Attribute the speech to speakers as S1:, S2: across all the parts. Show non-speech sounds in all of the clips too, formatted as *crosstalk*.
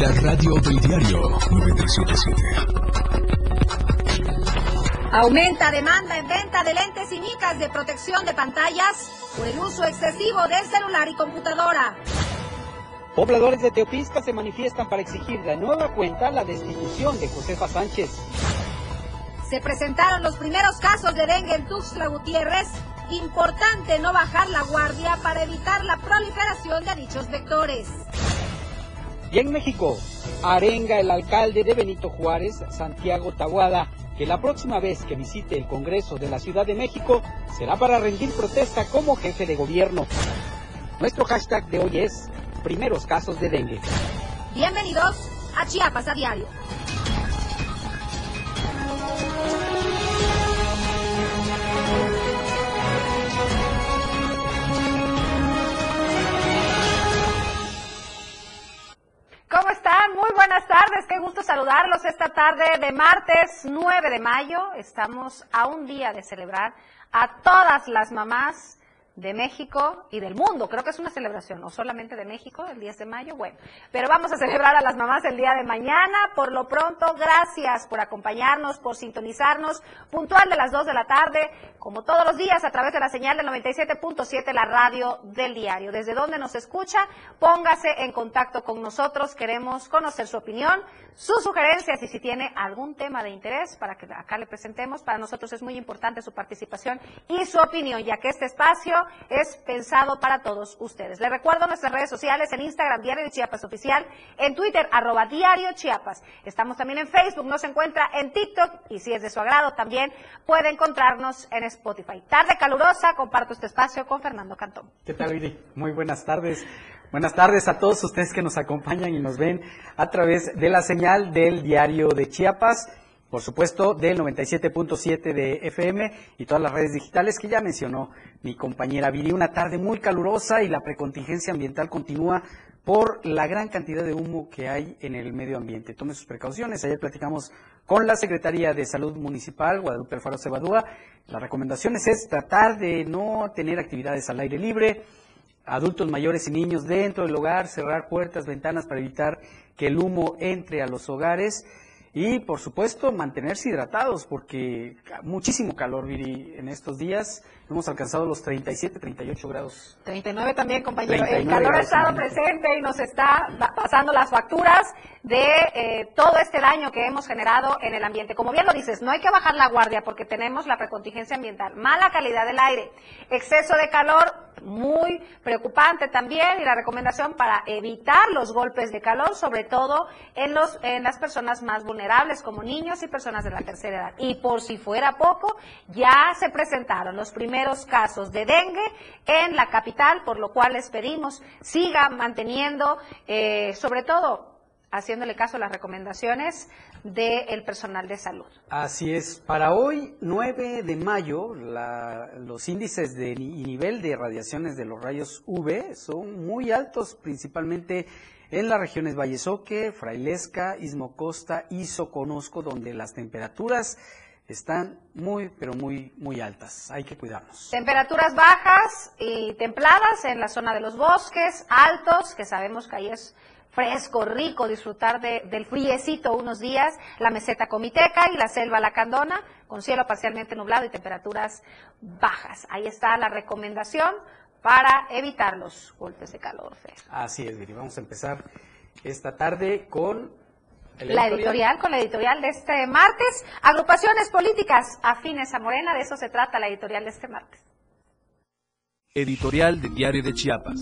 S1: La radio del diario 977.
S2: Aumenta demanda en venta de lentes y micas de protección de pantallas por el uso excesivo del celular y computadora.
S3: Pobladores de Teopisca se manifiestan para exigir de nueva cuenta la destitución de Josefa Sánchez.
S2: Se presentaron los primeros casos de dengue en Tuxtla Gutiérrez. Importante no bajar la guardia para evitar la proliferación de dichos vectores.
S3: Y en México, arenga el alcalde de Benito Juárez, Santiago Tabuada, que la próxima vez que visite el Congreso de la Ciudad de México será para rendir protesta como jefe de gobierno. Nuestro hashtag de hoy es primeros casos de dengue.
S2: Bienvenidos a Chiapas a diario. ¿Cómo están? Muy buenas tardes. Qué gusto saludarlos esta tarde de martes 9 de mayo. Estamos a un día de celebrar a todas las mamás de México y del mundo. Creo que es una celebración, no solamente de México, el 10 de mayo, bueno. Pero vamos a celebrar a las mamás el día de mañana. Por lo pronto, gracias por acompañarnos, por sintonizarnos, puntual de las 2 de la tarde, como todos los días, a través de la señal del 97.7, la radio del diario. Desde donde nos escucha, póngase en contacto con nosotros. Queremos conocer su opinión, sus sugerencias y si tiene algún tema de interés para que acá le presentemos. Para nosotros es muy importante su participación y su opinión, ya que este espacio es pensado para todos ustedes. Les recuerdo nuestras redes sociales en Instagram, Diario de Chiapas Oficial, en Twitter, arroba Diario Chiapas. Estamos también en Facebook, nos encuentra en TikTok y si es de su agrado también puede encontrarnos en Spotify. Tarde calurosa, comparto este espacio con Fernando Cantón.
S3: ¿Qué tal, Viri? Muy buenas tardes. Buenas tardes a todos ustedes que nos acompañan y nos ven a través de la señal del Diario de Chiapas por supuesto, del 97.7 de FM y todas las redes digitales que ya mencionó mi compañera Viri. Una tarde muy calurosa y la precontingencia ambiental continúa por la gran cantidad de humo que hay en el medio ambiente. Tome sus precauciones. Ayer platicamos con la Secretaría de Salud Municipal, Guadalupe Alfaro Cebadúa. Las recomendaciones es tratar de no tener actividades al aire libre, adultos mayores y niños dentro del hogar, cerrar puertas, ventanas para evitar que el humo entre a los hogares y por supuesto mantenerse hidratados porque muchísimo calor, Viri, en estos días. Hemos alcanzado los 37, 38 grados.
S2: 39 también, compañero. el calor ha estado presente y nos está pasando las facturas de eh, todo este daño que hemos generado en el ambiente. Como bien lo dices, no hay que bajar la guardia porque tenemos la precontingencia ambiental, mala calidad del aire, exceso de calor, muy preocupante también, y la recomendación para evitar los golpes de calor, sobre todo en, los, en las personas más vulnerables, como niños y personas de la tercera edad. Y por si fuera poco, ya se presentaron los primeros casos de dengue en la capital, por lo cual les pedimos sigan manteniendo, eh, sobre todo, haciéndole caso a las recomendaciones del personal de salud.
S3: Así es. Para hoy, 9 de mayo, los índices de nivel de radiaciones de los rayos UV son muy altos, principalmente en las regiones Vallesoque, Frailesca, Istmo Costa y Soconusco, donde las temperaturas están muy, pero muy, muy altas. Hay que cuidarnos.
S2: Temperaturas bajas y templadas en la zona de los bosques, altos, que sabemos que ahí es fresco, rico, disfrutar de, del friecito unos días, la meseta comiteca y la selva lacandona, con cielo parcialmente nublado y temperaturas bajas. Ahí está la recomendación para evitar los golpes de calor.
S3: Así es, Viri. Vamos a empezar esta tarde con
S2: la editorial, con la editorial de este martes. Agrupaciones políticas afines a Morena, de eso se trata la editorial de este martes.
S1: Editorial de Diario de Chiapas.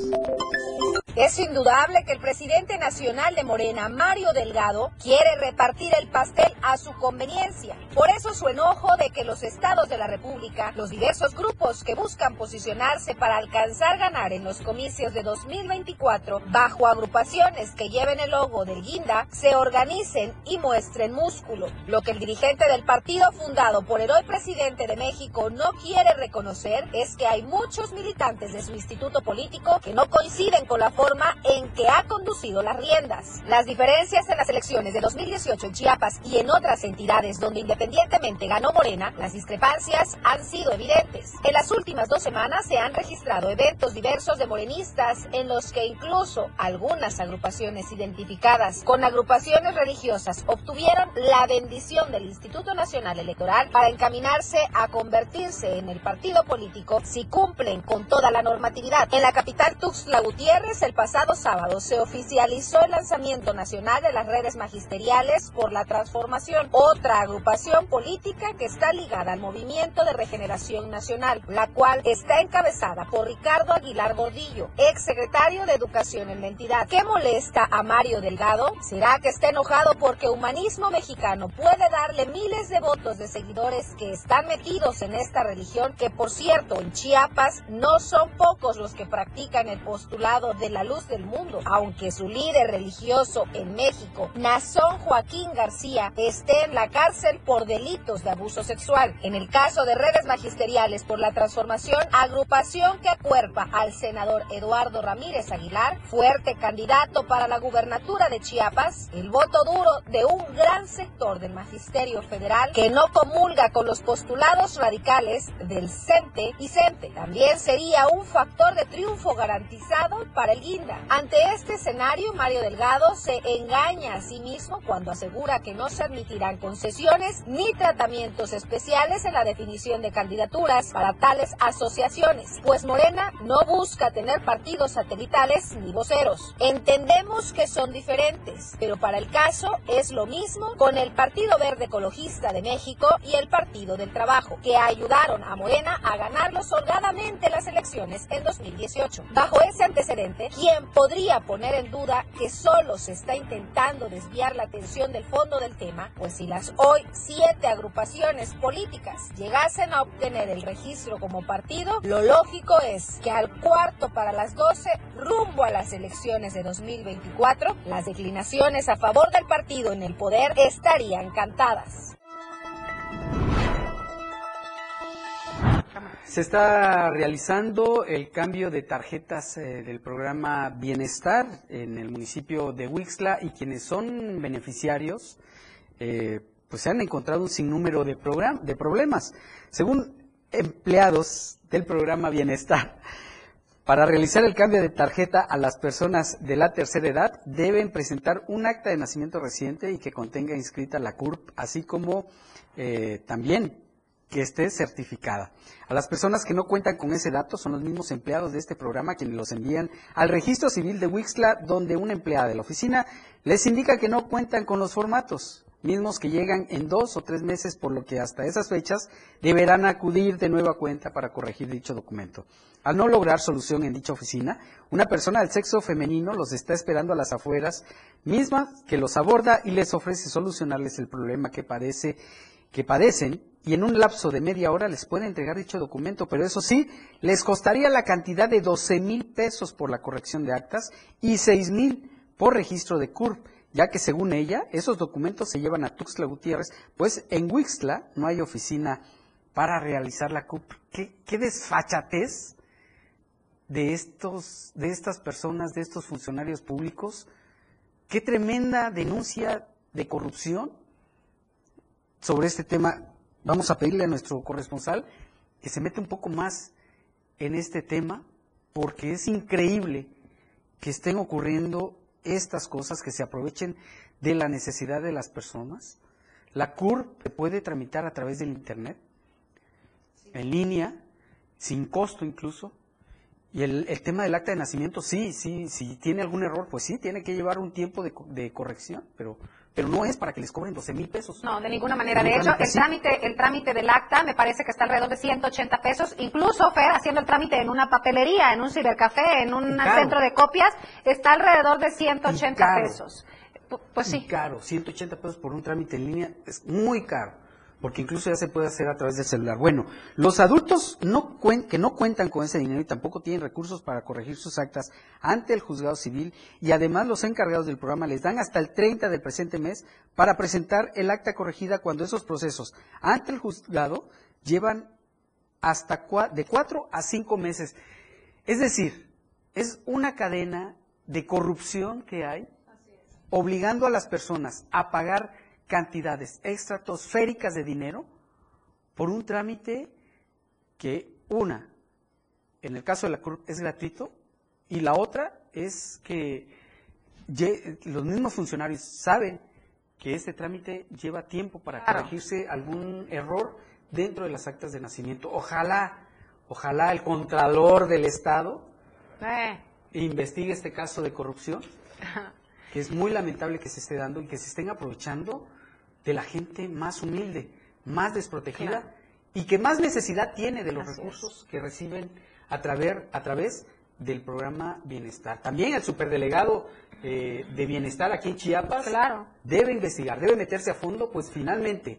S2: Es indudable que el presidente nacional de Morena, Mario Delgado, quiere repartir el pastel a su conveniencia. Por eso su enojo de que los estados de la República, los diversos grupos que buscan posicionarse para alcanzar ganar en los comicios de 2024 bajo agrupaciones que lleven el logo del guinda, se organicen y muestren músculo. Lo que el dirigente del partido fundado por el hoy presidente de México no quiere reconocer es que hay muchos militantes de su instituto político que no coinciden con la forma
S4: forma en que ha conducido las riendas. Las diferencias en las elecciones de 2018 en Chiapas y en otras entidades donde independientemente ganó Morena, las discrepancias han sido evidentes. En las últimas dos semanas se han registrado eventos diversos de morenistas en los que incluso algunas agrupaciones identificadas con agrupaciones religiosas obtuvieron la bendición del Instituto Nacional Electoral para encaminarse a convertirse en el partido político si cumplen con toda la normatividad. En la capital Tuxtla Gutiérrez, el pasado sábado se oficializó el lanzamiento nacional de las redes magisteriales por la transformación, otra agrupación política que está ligada al Movimiento de Regeneración Nacional, la cual está encabezada por Ricardo Aguilar Gordillo, ex secretario de Educación en la entidad. ¿Qué molesta a Mario Delgado? ¿Será que está enojado porque Humanismo Mexicano puede darle miles de votos de seguidores que están metidos en esta religión, que por cierto en Chiapas no son pocos los que practican el postulado de la luz del mundo, aunque su líder religioso en México, Nazón Joaquín García, esté en la cárcel por delitos de abuso sexual. En el caso de redes magisteriales por la transformación, agrupación que acuerpa al senador Eduardo Ramírez Aguilar, fuerte candidato para la gubernatura de Chiapas, el voto duro de un gran sector del magisterio federal que no comulga con los postulados radicales del CENTE y CENTE. También sería un factor de triunfo garantizado para el Guinda. Ante este escenario, Mario Delgado se engaña a sí mismo cuando asegura que no se admitirán concesiones ni tratamientos especiales en la definición de candidaturas para tales asociaciones, pues Morena no busca tener partidos satelitales ni voceros. Entendemos que son diferentes, pero para el caso es lo mismo con el Partido Verde Ecologista de México y el Partido del Trabajo, que ayudaron a Morena a ganarlos holgadamente las elecciones en 2018. Bajo ese antecedente, ¿quién podría poner en duda que solo se está intentando desviar la atención del fondo del tema? Pues si las hoy siete agrupaciones políticas llegasen a obtener el registro como partido, lo lógico es que al cuarto para las 12, rumbo a las elecciones de 2024, las declinaciones a favor del partido en el poder estarían cantadas.
S3: Se está realizando el cambio de tarjetas eh, del programa Bienestar en el municipio de Huixla y quienes son beneficiarios eh, pues se han encontrado un sinnúmero de, de problemas. Según empleados del programa Bienestar, para realizar el cambio de tarjeta a las personas de la tercera edad deben presentar un acta de nacimiento reciente y que contenga inscrita la CURP, así como eh, también que esté certificada. A las personas que no cuentan con ese dato son los mismos empleados de este programa quienes los envían al registro civil de Wixla, donde una empleada de la oficina les indica que no cuentan con los formatos, mismos que llegan en dos o tres meses, por lo que hasta esas fechas deberán acudir de nueva cuenta para corregir dicho documento. Al no lograr solución en dicha oficina, una persona del sexo femenino los está esperando a las afueras, misma que los aborda y les ofrece solucionarles el problema que padece que padecen y en un lapso de media hora les puede entregar dicho documento, pero eso sí, les costaría la cantidad de 12 mil pesos por la corrección de actas y 6 mil por registro de CURP, ya que según ella, esos documentos se llevan a Tuxtla Gutiérrez, pues en Huixtla no hay oficina para realizar la CURP. ¿Qué, qué desfachatez de, estos, de estas personas, de estos funcionarios públicos? ¿Qué tremenda denuncia de corrupción? sobre este tema, vamos a pedirle a nuestro corresponsal que se mete un poco más en este tema, porque es increíble que estén ocurriendo estas cosas, que se aprovechen de la necesidad de las personas. La CUR se puede tramitar a través del Internet, en línea, sin costo incluso. Y el, tema del acta de nacimiento, sí, sí, si tiene algún error, pues sí, tiene que llevar un tiempo de, de corrección, pero pero no es para que les cobren 12 mil pesos.
S2: No, de ninguna manera. De, hecho, el trámite, el trámite del acta me parece que está alrededor de 180 pesos. Incluso, Fer, haciendo el trámite en una papelería, en un cibercafé, en un centro de copias, está alrededor de 180 pesos. Pues sí.
S3: caro, 180 pesos por un trámite en línea es muy caro porque incluso ya se puede hacer a través del celular. Bueno, los adultos que no cuentan con ese dinero y tampoco tienen recursos para corregir sus actas ante el juzgado civil y además los encargados del programa les dan hasta el 30 del presente mes para presentar el acta corregida cuando esos procesos ante el juzgado llevan hasta de cuatro a cinco meses. Es decir, es una cadena de corrupción que hay, obligando a las personas a pagar cantidades estratosféricas de dinero por un trámite que una, en el caso de la CURP es gratuito y la otra es que los mismos funcionarios saben que este trámite lleva tiempo para corregirse algún error dentro de las actas de nacimiento. Ojalá, ojalá el contralor del Estado eh. investigue este caso de corrupción, *laughs* que es muy lamentable que se esté dando y que se estén aprovechando de la gente más humilde, más desprotegida y que más necesidad tiene de los recursos que reciben a través, a través del programa Bienestar. También el superdelegado eh, de Bienestar aquí en Chiapas debe investigar, debe meterse a fondo, pues finalmente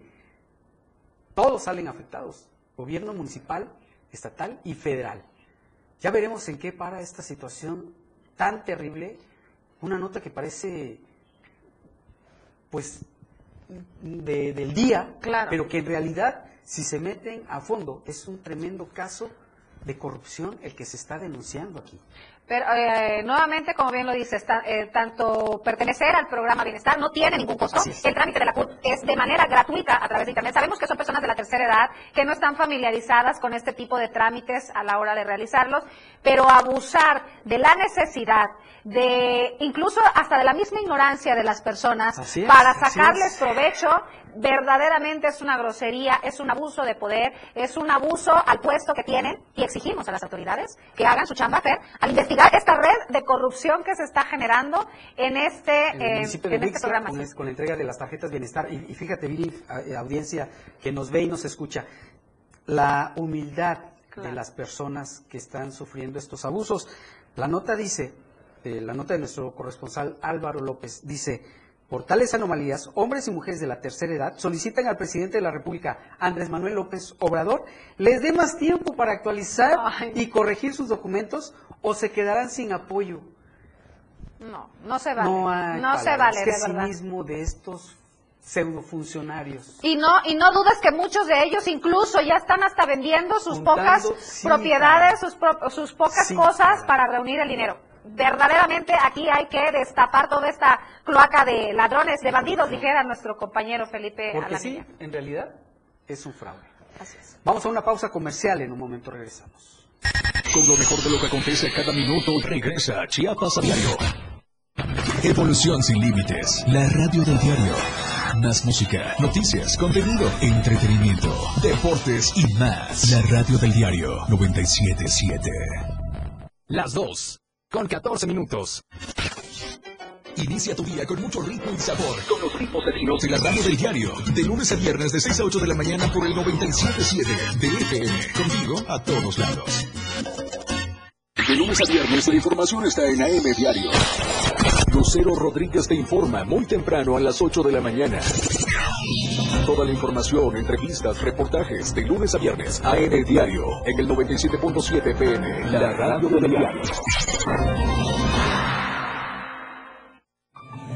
S3: todos salen afectados, gobierno municipal, estatal y federal. Ya veremos en qué para esta situación tan terrible, una nota que parece, pues, del día, pero que en realidad, si se meten a fondo, es un tremendo caso de corrupción el que se está denunciando aquí.
S2: Pero eh, nuevamente, como bien lo dices, eh, tanto pertenecer al programa Bienestar no tiene ningún costo. El trámite de la CURP es de manera gratuita a través de Internet. Sabemos que son personas de la tercera edad que no están familiarizadas con este tipo de trámites a la hora de realizarlos, pero abusar de la necesidad de incluso hasta de la misma ignorancia de las personas para sacarles provecho verdaderamente es una grosería, es un abuso de poder, es un abuso al puesto que tienen y exigimos a las autoridades que hagan su chamba Fer al investigar esta red de corrupción que se está generando en este,
S3: en, este programa. Con, la entrega de las tarjetas bienestar. Y, fíjate, Viri, eh, audiencia que nos ve y nos escucha, la humildad de las personas que están sufriendo estos abusos. La nota dice, eh, la nota de nuestro corresponsal Álvaro López, dice, por tales anomalías, hombres y mujeres de la tercera edad solicitan al presidente de la República, Andrés Manuel López Obrador, les dé más tiempo para actualizar y corregir sus documentos o se quedarán sin apoyo.
S2: No, no se vale. No, se vale,
S3: de mismo de estos pseudofuncionarios.
S2: Y no, y no dudes que muchos de ellos incluso ya están hasta vendiendo sus pocas propiedades, sus, sus, pocas cosas para reunir el dinero verdaderamente aquí hay que destapar toda esta cloaca de ladrones, de bandidos, dijera nuestro compañero Felipe.
S3: Porque sí, en realidad es un fraude. Vamos a una pausa comercial, en un momento regresamos.
S1: Con lo mejor de lo que acontece cada minuto, regresa Chiapas a diario. Evolución sin límites, la radio del diario. Más música, noticias, contenido, entretenimiento, deportes y más. La radio del diario 977. Las dos con 14 minutos. Inicia tu día con mucho ritmo y sabor con los ritmos latinos en la radio del diario. De lunes a viernes de 6 a 8 de la mañana por el 97.7 de FM. Contigo a todos lados. De lunes a viernes la información está en AM Diario. Lucero Rodríguez te informa muy temprano a las 8 de la mañana. Toda la información, entrevistas, reportajes de lunes a viernes. AM Diario en el 97.7 PM. La radio del diario.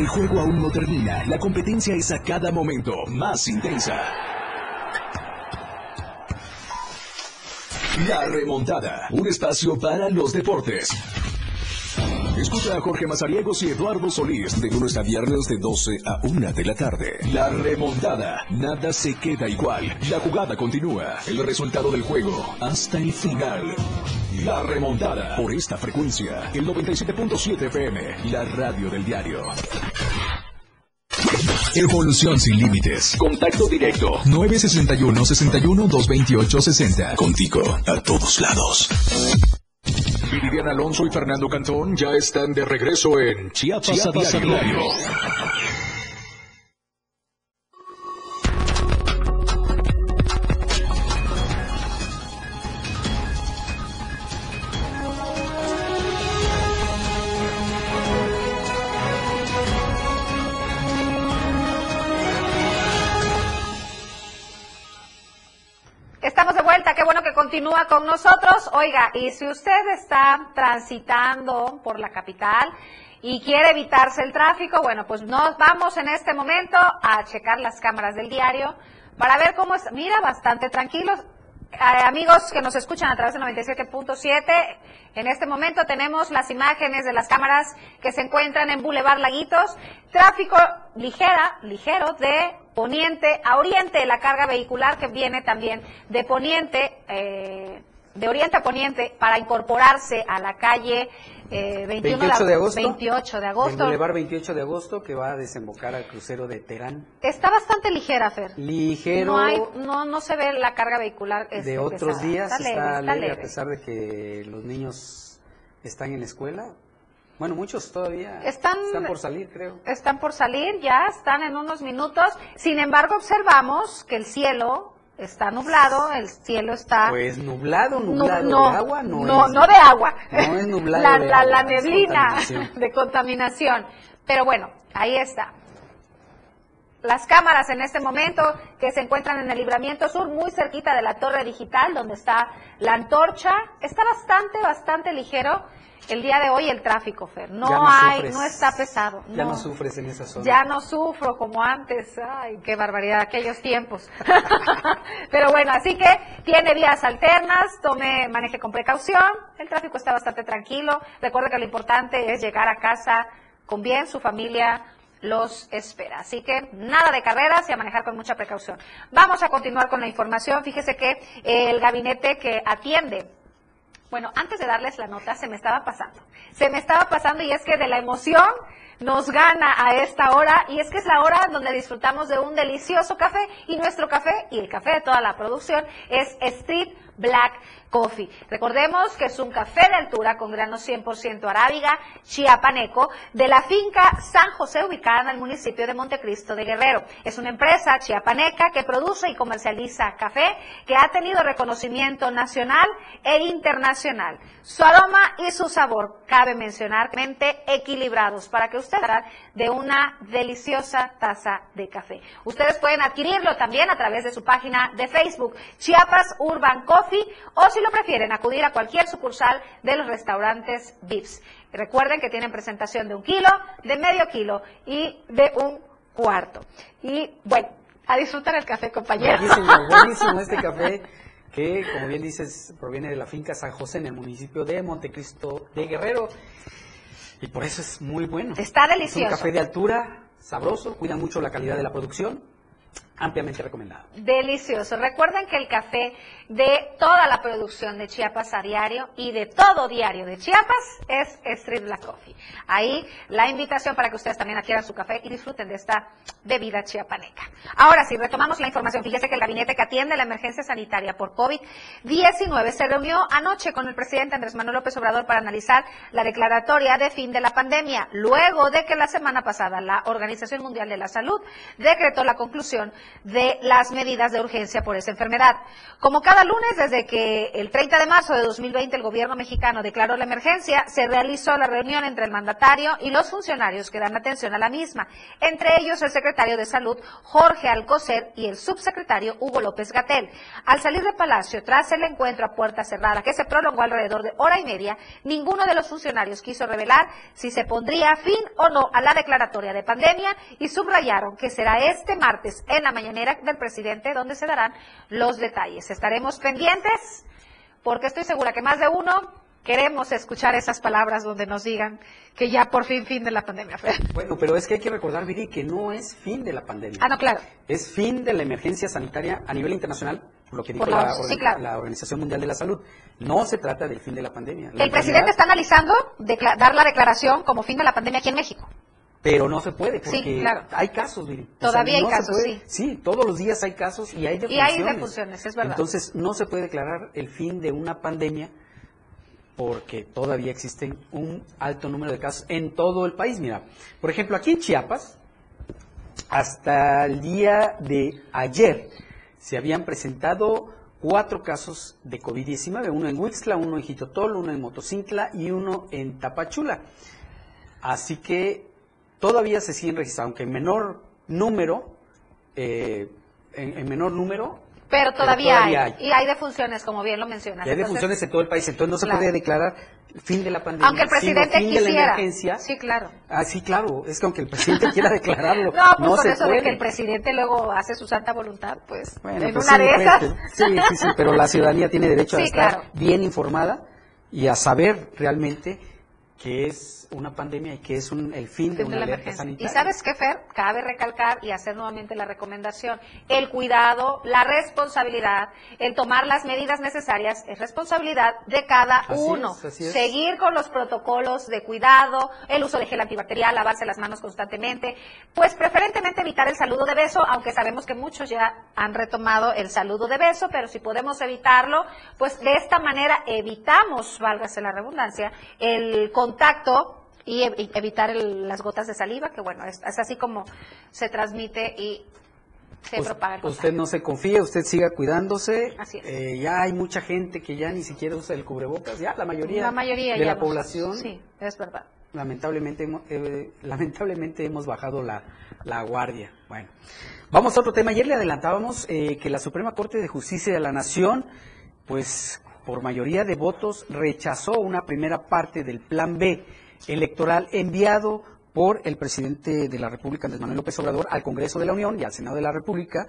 S1: El juego aún no termina, la competencia es a cada momento más intensa. La remontada, un espacio para los deportes. Escucha a Jorge Mazariegos y Eduardo Solís de lunes a viernes de 12 a 1 de la tarde. La remontada. Nada se queda igual. La jugada continúa. El resultado del juego hasta el final. La remontada. Por esta frecuencia. El 97.7 FM. La radio del diario. Evolución sin límites. Contacto directo. 961 61 228 60. Contigo a todos lados. Viridian Alonso y Fernando Cantón ya están de regreso en Chiapas, a diario.
S2: continúa con nosotros. Oiga, y si usted está transitando por la capital y quiere evitarse el tráfico, bueno, pues nos vamos en este momento a checar las cámaras del diario para ver cómo es. Mira, bastante tranquilos. Eh, amigos que nos escuchan a través de 97.7, en este momento tenemos las imágenes de las cámaras que se encuentran en Boulevard Laguitos. Tráfico ligera, ligero de poniente a oriente, la carga vehicular que viene también de poniente, eh, de oriente a poniente para incorporarse a la calle eh,
S3: 28 de agosto.
S2: 28 de agosto.
S3: El 28 de agosto que va a desembocar al crucero de Terán.
S2: Está bastante ligera, Fer.
S3: Ligero.
S2: No, no, se ve la carga vehicular.
S3: de otros días está, leve, a pesar de que los niños están en la escuela. Bueno, muchos todavía están, están por salir, creo.
S2: Están por salir, ya están en unos minutos. Sin embargo, observamos que el cielo está nublado, el cielo está...
S3: Pues nublado, nublado de agua, no,
S2: no
S3: es.
S2: No de agua.
S3: No es nublado
S2: la,
S3: de
S2: la,
S3: agua,
S2: la neblina *laughs* de contaminación. Pero bueno, ahí está. Las cámaras en este momento que se encuentran en el libramiento sur, muy cerquita de la torre digital, donde está la antorcha, está bastante, bastante ligero el día de hoy el tráfico, Fer. No, hay, no está pesado.
S3: Ya no. sufres en esa zona.
S2: Ya no sufro como antes. Ay, qué barbaridad, aquellos tiempos. *laughs* Pero bueno, así que tiene vías alternas, tome, maneje con precaución. El tráfico está bastante tranquilo. Recuerde que lo importante es llegar a casa con bien, su familia los espera. Así que nada de carreras y a manejar con mucha precaución. Vamos a continuar con la información. Fíjese que el gabinete que atiende bueno, antes de darles la nota, se me estaba pasando. Se me estaba pasando y es que de la emoción nos gana a esta hora y es que es la hora donde disfrutamos de un delicioso café y nuestro café y el café de toda la producción es Street Black Coffee. Recordemos que es un café de altura con granos 100% arábiga, chiapaneco, de la finca San José ubicada en el municipio de Montecristo de Guerrero. Es una empresa chiapaneca que produce y comercializa café que ha tenido reconocimiento nacional e internacional. Su aroma y su sabor, cabe mencionar, equilibrados para que usted de una deliciosa taza de café. Ustedes pueden adquirirlo también a través de su página de Facebook, Chiapas Urban Coffee, o si lo prefieren, acudir a cualquier sucursal de los restaurantes VIPS. Recuerden que tienen presentación de un kilo, de medio kilo y de un cuarto. Y bueno, a disfrutar el café, compañeros.
S3: Buenísimo, *laughs* buenísimo este café que, como bien dices, proviene de la finca San José en el municipio de Montecristo de Guerrero. Y por eso es muy bueno.
S2: Está delicioso.
S3: Es un café de altura, sabroso, cuida mucho la calidad de la producción ampliamente recomendado.
S2: Delicioso. Recuerden que el café de toda la producción de Chiapas a diario y de todo diario de Chiapas es Street Black Coffee. Ahí la invitación para que ustedes también adquieran su café y disfruten de esta bebida chiapaneca. Ahora sí, retomamos la información. Fíjese que el gabinete que atiende la emergencia sanitaria por COVID-19 se reunió anoche con el presidente Andrés Manuel López Obrador para analizar la declaratoria de fin de la pandemia, luego de que la semana pasada la Organización Mundial de la Salud decretó la conclusión de las medidas de urgencia por esa enfermedad. Como cada lunes, desde que el 30 de marzo de 2020 el gobierno mexicano declaró la emergencia, se realizó la reunión entre el mandatario y los funcionarios que dan atención a la misma, entre ellos el secretario de Salud Jorge Alcocer y el subsecretario Hugo López Gatel. Al salir de Palacio, tras el encuentro a puerta cerrada, que se prolongó alrededor de hora y media, ninguno de los funcionarios quiso revelar si se pondría fin o no a la declaratoria de pandemia y subrayaron que será este martes en la mañanera del presidente donde se darán los detalles. Estaremos pendientes porque estoy segura que más de uno queremos escuchar esas palabras donde nos digan que ya por fin fin de la pandemia.
S3: Bueno, pero es que hay que recordar, Viri, que no es fin de la pandemia.
S2: Ah, no, claro.
S3: Es fin de la emergencia sanitaria a nivel internacional, por lo que dijo la, la, Organización Mundial de la Salud. No se trata del fin de la pandemia.
S2: el presidente está analizando dar la declaración como fin de la pandemia aquí en México.
S3: Pero no se puede
S2: Sí,
S3: porque
S2: claro.
S3: hay casos, Viri. O
S2: Todavía hay casos,
S3: puede.
S2: sí.
S3: todos los días hay casos y hay
S2: Y
S3: defunciones.
S2: hay defunciones, es verdad.
S3: Entonces, no se puede declarar el fin de una pandemia porque todavía existen un alto número de casos en todo el país. Mira, por ejemplo, aquí en Chiapas, hasta el día de ayer, se habían presentado cuatro casos de COVID-19, uno en Huixla, uno en Jitotol, uno en Motocintla y uno en Tapachula. Así que todavía se siguen registrando, aunque en menor número, eh, en, en menor número,
S2: Pero todavía,
S3: todavía
S2: hay.
S3: hay.
S2: Y hay defunciones, como bien lo mencionas.
S3: ya hay
S2: Entonces,
S3: defunciones en todo el país, entonces no se
S2: Claro.
S3: puede declarar fin de la pandemia.
S2: Aunque el presidente
S3: fin de la
S2: quisiera.
S3: emergencia.
S2: Sí, claro.
S3: Ah, sí, claro, es que aunque el presidente *laughs* quiera declararlo,
S2: No, pues
S3: no
S2: con
S3: se
S2: eso
S3: puede.
S2: de que el presidente luego hace su santa voluntad, pues
S3: Bueno,
S2: en
S3: pues
S2: una
S3: sí,
S2: de
S3: pues,
S2: esas.
S3: sí, sí, sí, pero la ciudadanía tiene derecho a estar
S2: claro.
S3: bien informada y a saber realmente que es una pandemia y que es un, el fin de
S2: de
S3: una
S2: la
S3: alerta
S2: emergencia.
S3: sanitaria.
S2: Y sabes qué, Fer, cabe recalcar y hacer nuevamente la recomendación. El cuidado, la responsabilidad, el tomar las medidas necesarias es responsabilidad de cada
S3: Así
S2: uno.
S3: es, así es.
S2: Seguir con los protocolos de cuidado, el uso de gel antibacterial, lavarse las manos constantemente, pues preferentemente evitar el saludo de beso, aunque sabemos que muchos ya han retomado el saludo de beso, pero si podemos evitarlo, pues de esta manera evitamos, válgase la redundancia, el contacto y ev- y evitar el- las gotas de saliva, que bueno, es, es así como se transmite y se propaga el
S3: Usted no se confíe, usted siga cuidándose.
S2: Así es.
S3: Eh, ya hay mucha gente que ya ni siquiera usa el cubrebocas, ya la mayoría,
S2: La mayoría
S3: de la
S2: no.
S3: población.
S2: Sí, es verdad.
S3: lamentablemente hemos, eh, lamentablemente hemos bajado la, la guardia. Bueno, vamos a otro tema. Ayer le adelantábamos eh, que la Suprema Corte de Justicia de la Nación, pues por mayoría de votos, rechazó una primera parte del Plan B electoral enviado por el presidente de la República, Andrés Manuel López Obrador, al Congreso de la Unión y al Senado de la República.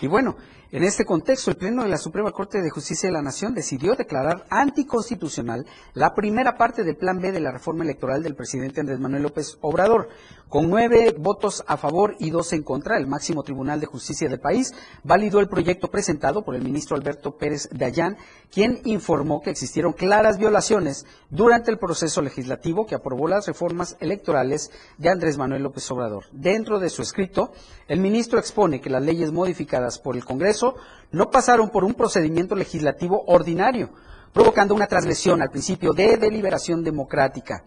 S3: Y bueno, en este contexto, el Pleno de la Suprema Corte de Justicia de la Nación decidió declarar anticonstitucional la primera parte del Plan B de la reforma electoral del presidente Andrés Manuel López Obrador. Con nueve votos a favor y dos en contra, el máximo tribunal de justicia del país validó el proyecto presentado por el ministro Alberto Pérez Dayán, quien informó que existieron claras violaciones durante el proceso legislativo que aprobó las reformas electorales de Andrés Manuel López Obrador. Dentro de su escrito, el ministro expone que las leyes modificadas por el Congreso no pasaron por un procedimiento legislativo ordinario, provocando una transgresión al principio de deliberación democrática.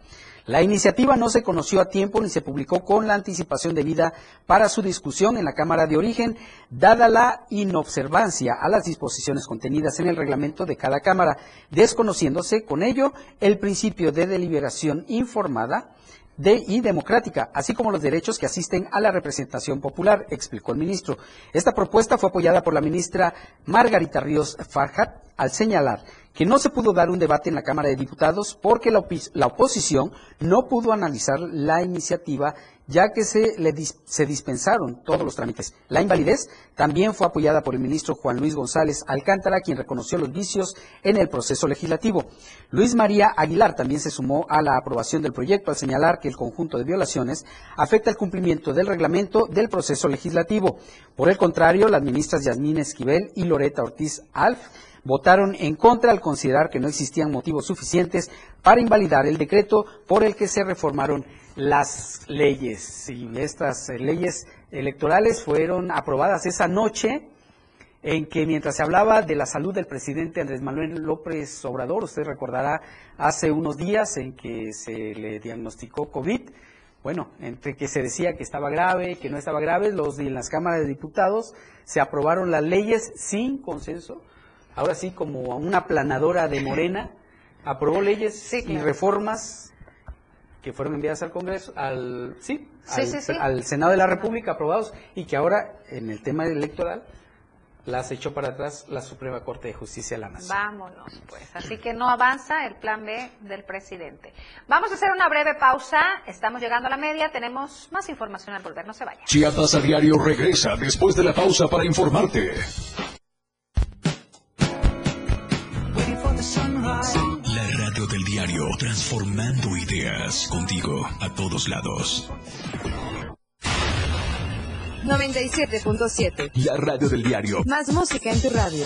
S3: La iniciativa no se conoció a tiempo ni se publicó con la anticipación debida para su discusión en la Cámara de Origen, dada la inobservancia a las disposiciones contenidas en el reglamento de cada Cámara, desconociéndose con ello el principio de deliberación informada de, y democrática, así como los derechos que asisten a la representación popular, explicó el ministro. Esta propuesta fue apoyada por la ministra Margarita Ríos Farhat al señalar que no se pudo dar un debate en la Cámara de Diputados porque la, oposición no pudo analizar la iniciativa ya que se, le dis- se dispensaron todos los trámites. La invalidez también fue apoyada por el ministro Juan Luis González Alcántara, quien reconoció los vicios en el proceso legislativo. Luis María Aguilar también se sumó a la aprobación del proyecto al señalar que el conjunto de violaciones afecta el cumplimiento del reglamento del proceso legislativo. Por el contrario, las ministras Yasmín Esquivel y Loreta Ortiz Alf votaron en contra al considerar que no existían motivos suficientes para invalidar el decreto por el que se reformaron las leyes. Y estas eh, leyes electorales fueron aprobadas esa noche en que mientras se hablaba de la salud del presidente Andrés Manuel López Obrador, usted recordará hace unos días en que se le diagnosticó COVID, bueno, entre que se decía que estaba grave, que no estaba grave, los de las cámaras de diputados se aprobaron las leyes sin consenso, ahora sí como una planadora de Morena, aprobó leyes
S2: Sí,
S3: y
S2: claro.
S3: reformas que fueron enviadas al Congreso, al sí,
S2: Sí,
S3: al,
S2: sí, sí.
S3: al Senado de la República aprobados y que ahora en el tema electoral las echó para atrás la Suprema Corte de Justicia de la Nación.
S2: Vámonos, pues. Así que no avanza el plan B del presidente. Vamos a hacer una breve pausa. Estamos llegando a la media. Tenemos más información al volver. No se vaya.
S1: Chiapas a diario regresa después de la pausa para informarte. La radio del diario, transformando ideas contigo a todos lados.
S5: 97.7.
S1: La radio del diario,
S5: Más música en tu radio.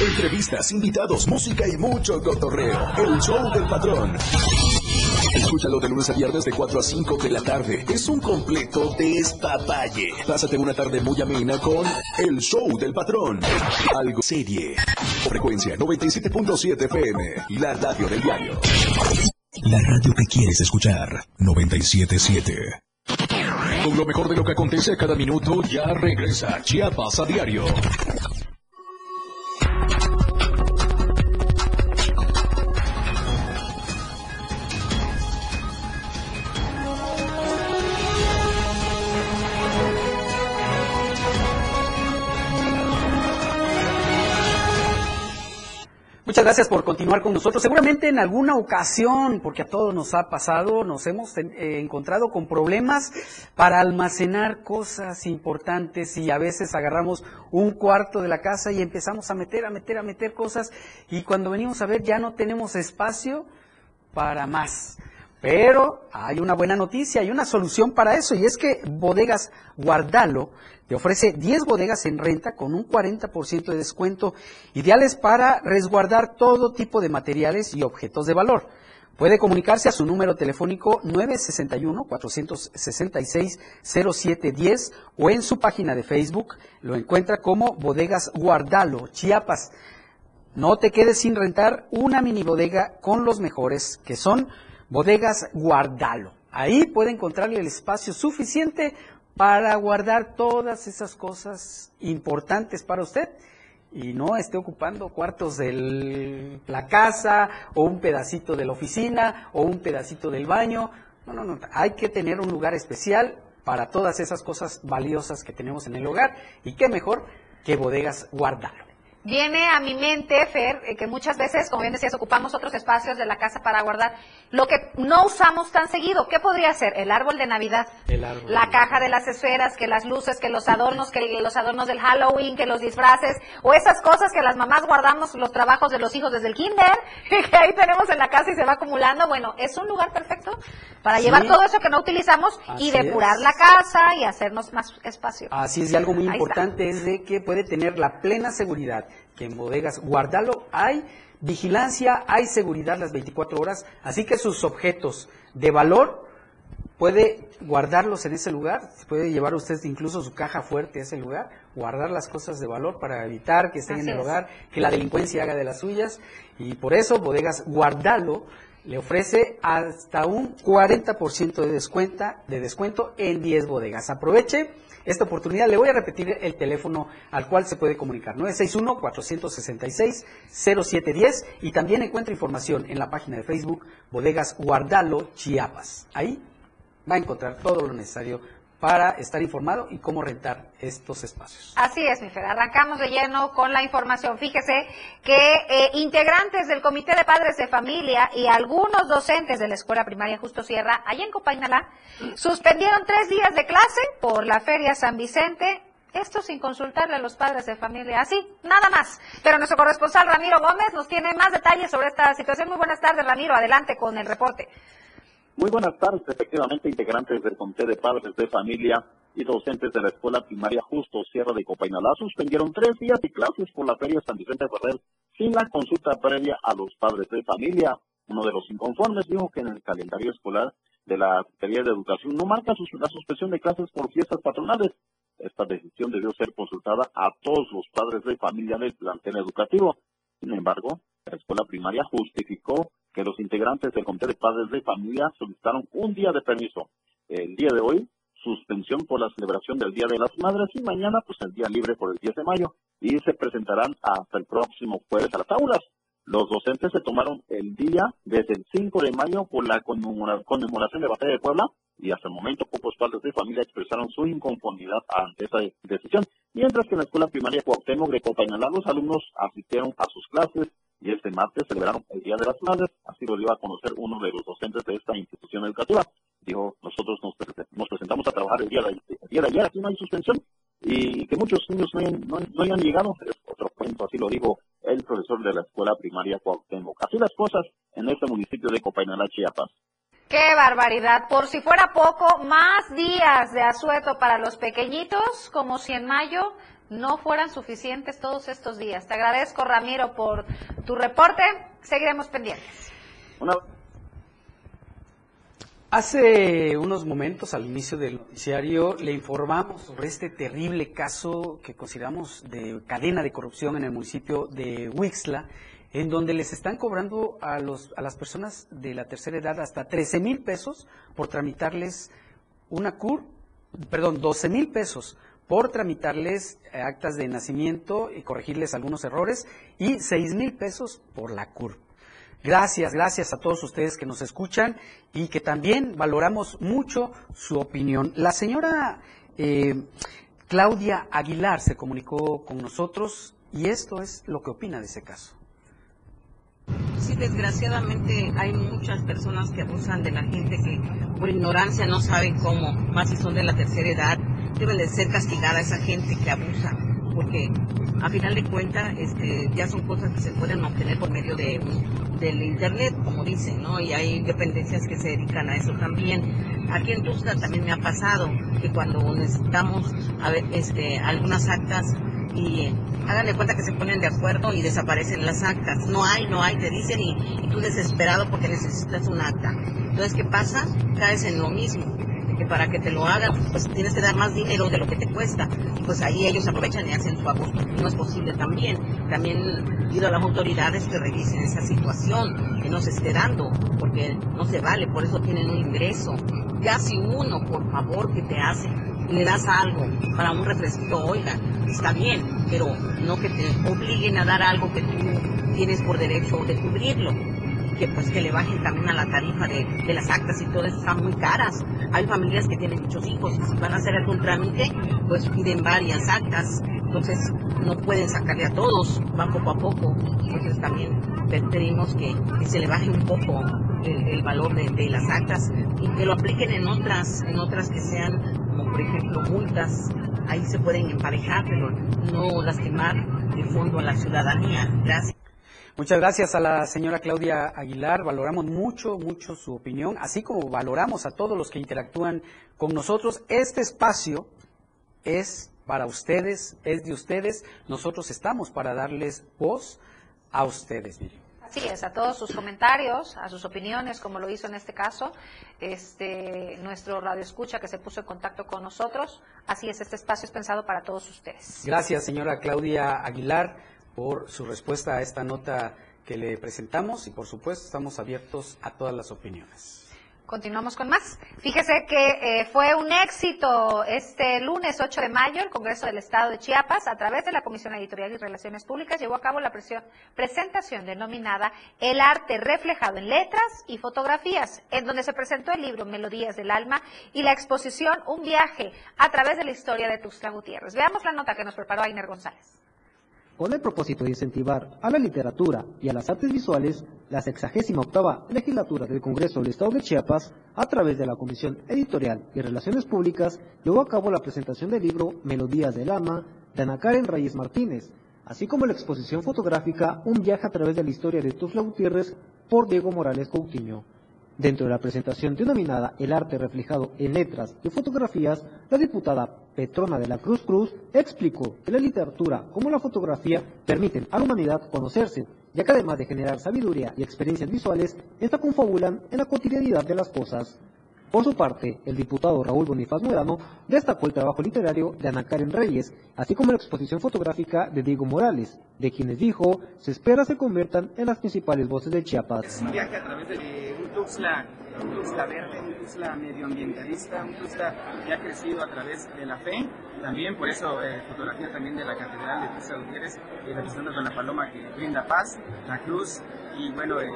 S1: Entrevistas, invitados, música y mucho cotorreo. El show del patrón. Escúchalo de lunes a viernes de 4 a 5 de la tarde. Es un completo despapalle. Pásate una tarde muy amena con El show del patrón. Algo serie. Frecuencia 97.7 FM. La radio del diario. La radio que quieres escuchar. 97.7. Con lo mejor de lo que acontece a cada minuto, ya regresa Chiapas a diario.
S3: Muchas gracias por continuar con nosotros. Seguramente en alguna ocasión, porque a todos nos ha pasado, nos hemos eh, encontrado con problemas para almacenar cosas importantes y a veces agarramos un cuarto de la casa y empezamos a meter, a meter, a meter cosas y cuando venimos a ver ya no tenemos espacio para más. Pero hay una buena noticia, hay una solución para eso y es que Bodegas Guardalo te ofrece 10 bodegas en renta con un 40% de descuento, ideales para resguardar todo tipo de materiales y objetos de valor. Puede comunicarse a su número telefónico 961-466-0710 o en su página de Facebook lo encuentra como Bodegas Guardalo, Chiapas. No te quedes sin rentar una mini bodega con los mejores que son Bodegas Guardalo. Ahí puede encontrarle el espacio suficiente para guardar todas esas cosas importantes para usted y no esté ocupando cuartos de la casa o un pedacito de la oficina o un pedacito del baño. No, no, no. Hay que tener un lugar especial para todas esas cosas valiosas que tenemos en el hogar y qué mejor que bodegas guardarlo.
S2: Viene a mi mente, Fer, eh, que muchas veces, como bien decías, ocupamos otros espacios de la casa para guardar lo que no usamos tan seguido. ¿Qué podría ser? El árbol de Navidad.
S3: El árbol.
S2: La caja de las esferas, que las luces, que los adornos, que los adornos del Halloween, que los disfraces, o esas cosas que las mamás guardamos los trabajos de los hijos desde el kinder, *laughs* que ahí tenemos en la casa y se va acumulando. Bueno, es un lugar perfecto para
S3: Sí.
S2: llevar todo eso que no utilizamos y depurar
S3: es.
S2: la casa y hacernos más espacio.
S3: Así es, y algo muy
S2: Ahí está.
S3: importante es de que puede tener la plena seguridad que en bodegas Guardalo hay vigilancia, hay seguridad las 24 horas, así que sus objetos de valor puede guardarlos en ese lugar, puede llevar usted incluso su caja fuerte a ese lugar, guardar las cosas de valor para evitar que estén
S2: Así
S3: en el
S2: es.
S3: hogar, que la delincuencia haga de las suyas y por eso bodegas Guardalo le ofrece hasta un 40% de descuento, de descuento en 10 bodegas. Aproveche esta oportunidad. Le voy a repetir el teléfono al cual se puede comunicar. 961-466-0710 y también encuentra información en la página de Facebook Bodegas Guardalo Chiapas. Ahí va a encontrar todo lo necesario para estar informado y cómo rentar estos espacios.
S2: Así es, mi Fer. Arrancamos de lleno con la información. Fíjese que eh, integrantes del Comité de Padres de Familia y algunos docentes de la Escuela Primaria Justo Sierra, allá en Copainalá, suspendieron tres días de clase por la Feria San Vicente Esto sin consultarle a los padres de familia, así, nada más. Pero nuestro corresponsal Ramiro Gómez nos tiene más detalles sobre esta situación. Muy buenas tardes, Ramiro, adelante con el reporte.
S6: Muy buenas tardes, efectivamente, integrantes del Comité de Padres de Familia y docentes de la Escuela Primaria Justo Sierra de Copainalá suspendieron tres días de clases por la Feria San Vicente Ferrer sin la consulta previa a los padres de familia. Uno de los inconformes dijo que en el calendario escolar de la Secretaría de Educación no marca la suspensión de clases por fiestas patronales. Esta decisión debió ser consultada a todos los padres de familia del plantel educativo. Sin embargo, la escuela primaria justificó que los integrantes del comité de padres de familia solicitaron un día de permiso. El día de hoy, suspensión por la celebración del Día de las Madres y mañana, pues el día libre por el 10 de mayo. Y se presentarán hasta el próximo jueves a las aulas. Los docentes se tomaron el día desde el 5 de mayo por la conmemoración de Batalla de Puebla y hasta el momento pocos padres de familia expresaron su inconformidad ante esa decisión, mientras que en la escuela primaria Cuauhtémoc de Copainalá los alumnos asistieron a sus clases y este martes celebraron el Día de las Madres, así lo dio a conocer uno de los docentes de esta institución educativa. Dijo, nosotros nos, presentamos a trabajar el día, de, día de ayer, aquí no hay suspensión, y que muchos niños no hayan, no, hayan llegado, es otro cuento, así lo dijo el profesor de la escuela primaria Cuauhtémoc. Así las cosas en este municipio de Copainalá, Chiapas.
S2: ¡Qué barbaridad! Por si fuera poco, más días de asueto para los pequeñitos, como si en mayo no fueran suficientes todos estos días. Te agradezco, Ramiro, por tu reporte. Seguiremos pendientes.
S3: Hace unos momentos, al inicio del noticiario, le informamos sobre este terrible caso que consideramos de cadena de corrupción en el municipio de Huixla en donde les están cobrando a, los, a las personas de la tercera edad hasta 13 mil pesos por tramitarles una CUR, perdón, 12 mil pesos por tramitarles eh, actas de nacimiento y corregirles algunos errores y 6 mil pesos por la CUR. Gracias, gracias a todos ustedes que nos escuchan y que también valoramos mucho su opinión. La señora eh, Claudia Aguilar se comunicó con nosotros y esto es lo que opina de ese caso.
S7: Sí, desgraciadamente hay muchas personas que abusan de la gente que por ignorancia no saben cómo, más si son de la tercera edad, deben de ser castigada esa gente que abusa, porque a final de cuentas este, ya son cosas que se pueden obtener por medio de, del internet, como dicen, ¿no? Y hay dependencias que se dedican a eso también. Aquí en Tuxtla también me ha pasado que cuando necesitamos a ver, este, algunas actas y háganle cuenta que se ponen de acuerdo y desaparecen las actas. No hay, no hay, te dicen y, tú desesperado porque necesitas un acta. Entonces, ¿qué pasa? Caes en lo mismo que para que te lo hagan, pues tienes que dar más dinero de lo que te cuesta. Pues ahí ellos aprovechan y hacen su abuso. No es posible también. También pido a las autoridades que revisen esa situación, que no se esté dando, porque no se vale, por eso tienen un ingreso. Ya si uno, por favor, que te hace, le das algo para un refresco, oiga, está bien, pero no que te obliguen a dar algo que tú tienes por derecho de cubrirlo. Que pues que le bajen también a la tarifa de, de las actas y todo eso están muy caras. Hay familias que tienen muchos hijos si van a hacer algún trámite, pues piden varias actas. Entonces no pueden sacarle a todos, van poco a poco. Entonces también pedimos que, se le baje un poco el, valor de, de, las actas y que lo apliquen en otras, en otras que sean, como por ejemplo multas ahí se pueden emparejar, pero no lastimar de fondo a la ciudadanía. Gracias.
S3: Muchas gracias a la señora Claudia Aguilar. Valoramos mucho, mucho su opinión, así como valoramos a todos los que interactúan con nosotros. Este espacio es para ustedes, es de ustedes. Nosotros estamos para darles voz a ustedes.
S2: Así es, a todos sus comentarios, a sus opiniones, como lo hizo en este caso este, nuestro radio escucha que se puso en contacto con nosotros. Así es, este espacio es pensado para todos ustedes.
S3: Gracias, señora Claudia Aguilar, por su respuesta a esta nota que le presentamos y, por supuesto, estamos abiertos a todas las opiniones.
S2: Continuamos con más. Fíjese que eh, fue un éxito este lunes 8 de mayo el Congreso del Estado de Chiapas, a través de la Comisión Editorial y Relaciones Públicas, llevó a cabo la presentación denominada El arte reflejado en letras y fotografías, en donde se presentó el libro Melodías del Alma y la exposición Un viaje a través de la historia de Tuxtla Gutiérrez. Veamos la nota que nos preparó Ainer González.
S8: Con el propósito de incentivar a la literatura y a las artes visuales, la 68 legislatura del Congreso del Estado de Chiapas, a través de la Comisión Editorial y Relaciones Públicas, llevó a cabo la presentación del libro Melodías del Ama de Ana Karen Reyes Martínez, así como la exposición fotográfica Un viaje a través de la historia de Tuzla Gutiérrez por Diego Morales Coutinho. Dentro de la presentación denominada El arte reflejado en letras y fotografías, la diputada Petrona de la Cruz Cruz explicó que la literatura como la fotografía permiten a la humanidad conocerse, ya que además de generar sabiduría y experiencias visuales, esta confabulan en la cotidianidad de las cosas. Por su parte, el diputado Raúl Bonifaz Morano destacó el trabajo literario de Ana Karen Reyes, así como la exposición fotográfica de Diego Morales, de quienes dijo se espera se conviertan en las principales voces de Chiapas.
S9: Un viaje a través de un Tuxtla verde, un medioambientalista, un que ha crecido a través de la fe, también por eso eh, fotografía también de la Catedral de Tuxtla Gutiérrez, eh, representando a la paloma que brinda paz, la cruz, y bueno, eh,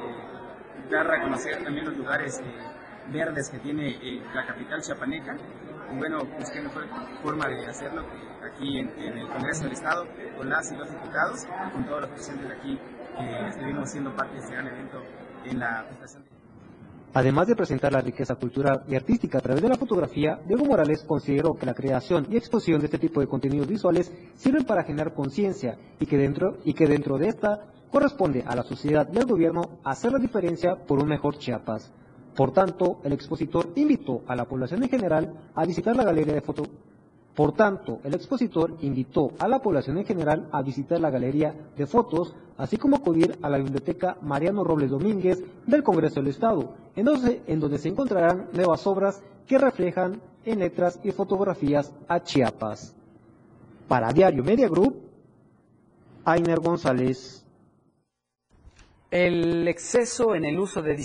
S9: dar a conocer también los lugares verdes que tiene eh, la capital chiapaneca. Bueno, pues qué mejor forma de hacerlo aquí en, el Congreso del Estado, con las y los diputados, con todos los presentes de aquí que estuvimos siendo parte de este gran evento en la presentación.
S8: Además de presentar la riqueza cultural y artística a través de la fotografía, Diego Morales consideró que la creación y exposición de este tipo de contenidos visuales sirven para generar conciencia y que dentro y que dentro de esta corresponde a la sociedad y al gobierno hacer la diferencia por un mejor Chiapas. Por tanto, el expositor invitó a la población en general a visitar la galería de fotos. Por tanto, el expositor invitó a la población en general a visitar la galería de fotos, así como acudir a la biblioteca Mariano Robles Domínguez del Congreso del Estado, en donde, en donde se encontrarán nuevas obras que reflejan en letras y fotografías a Chiapas. Para Diario Media Group, Ainer González.
S3: El exceso en el uso de,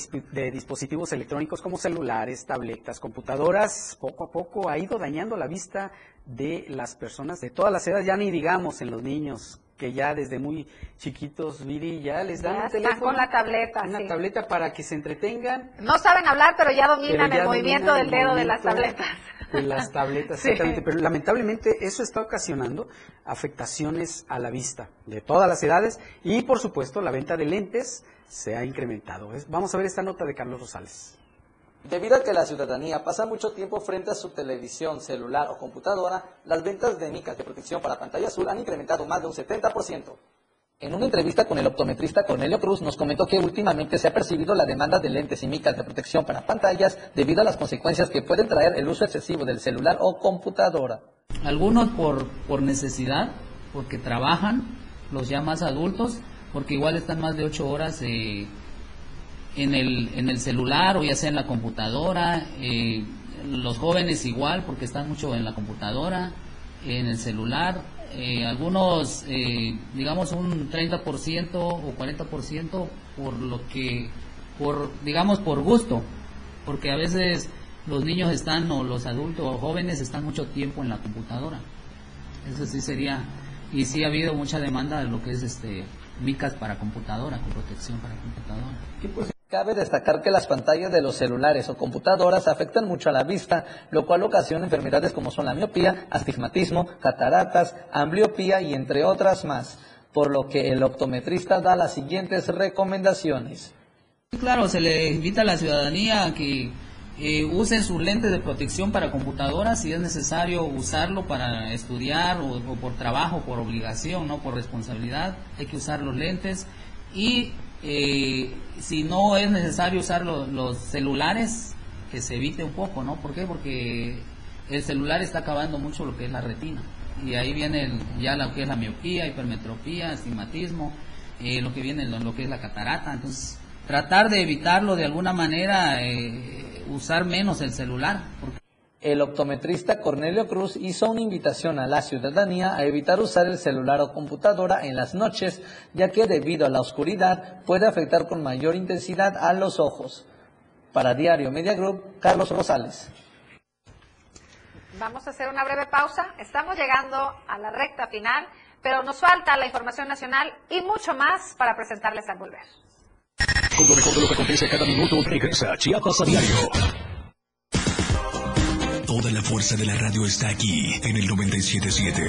S3: dispositivos electrónicos como celulares, tabletas, computadoras, poco a poco ha ido dañando la vista de las personas de todas las edades, ya ni digamos en los niños, que ya desde muy chiquitos, Viri, ya les dan un teléfono.
S2: con la tableta.
S3: Una tableta para que se entretengan.
S2: No saben hablar, pero ya dominan el movimiento del dedo de las tabletas
S3: de las tabletas, exactamente. Pero lamentablemente eso está ocasionando afectaciones a la vista de todas las edades y por supuesto la venta de lentes se ha incrementado. Vamos a ver esta nota de Carlos Rosales.
S10: Debido a que la ciudadanía pasa mucho tiempo frente a su televisión, celular o computadora, las ventas de micas de protección para pantalla azul han incrementado más de un 70%. En una entrevista con el optometrista Cornelio Cruz nos comentó que últimamente se ha percibido la demanda de lentes y micas de protección para pantallas debido a las consecuencias que pueden traer el uso excesivo del celular o computadora.
S11: Algunos por, necesidad, porque trabajan, los ya más adultos, porque igual están más de ocho horas eh, en, el, en el celular o ya sea en la computadora. Eh, los jóvenes igual, porque están mucho en la computadora, en el celular eh, algunos, eh, digamos, un 30% o 40% por lo que, por, digamos, por gusto, porque a veces los niños están, o los adultos o jóvenes están mucho tiempo en la computadora. Eso sí sería, y sí ha habido mucha demanda de lo que es este micas para computadora, con protección para computadora.
S10: Cabe destacar que las pantallas de los celulares o computadoras afectan mucho a la vista, lo cual ocasiona enfermedades como son la miopía, astigmatismo, cataratas, ambliopía y entre otras más, por lo que el optometrista da las siguientes recomendaciones.
S11: Claro, se le invita a la ciudadanía a que eh, usen sus lentes de protección para computadoras si es necesario usarlo para estudiar o, o por trabajo, por obligación, no por responsabilidad, hay que usar los lentes y eh, si no es necesario usar los celulares, que se evite un poco, ¿no? ¿Por qué? Porque el celular está acabando mucho lo que es la retina. Y ahí viene ya lo que es la miopía, hipermetropía, astigmatismo, eh, lo que viene lo, que es la catarata. Entonces, tratar de evitarlo de alguna manera, eh, usar menos el celular. Porque
S10: el optometrista Cornelio Cruz hizo una invitación a la ciudadanía a evitar usar el celular o computadora en las noches, ya que debido a la oscuridad puede afectar con mayor intensidad a los ojos. Para Diario Media Group, Carlos Rosales.
S2: Vamos a hacer una breve pausa. Estamos llegando a la recta final, pero nos falta la información nacional y mucho más para presentarles al volver.
S1: Con lo mejor de lo que acontece cada minuto, regresa Chiapas a diario. Toda la fuerza de la radio está aquí en el 977.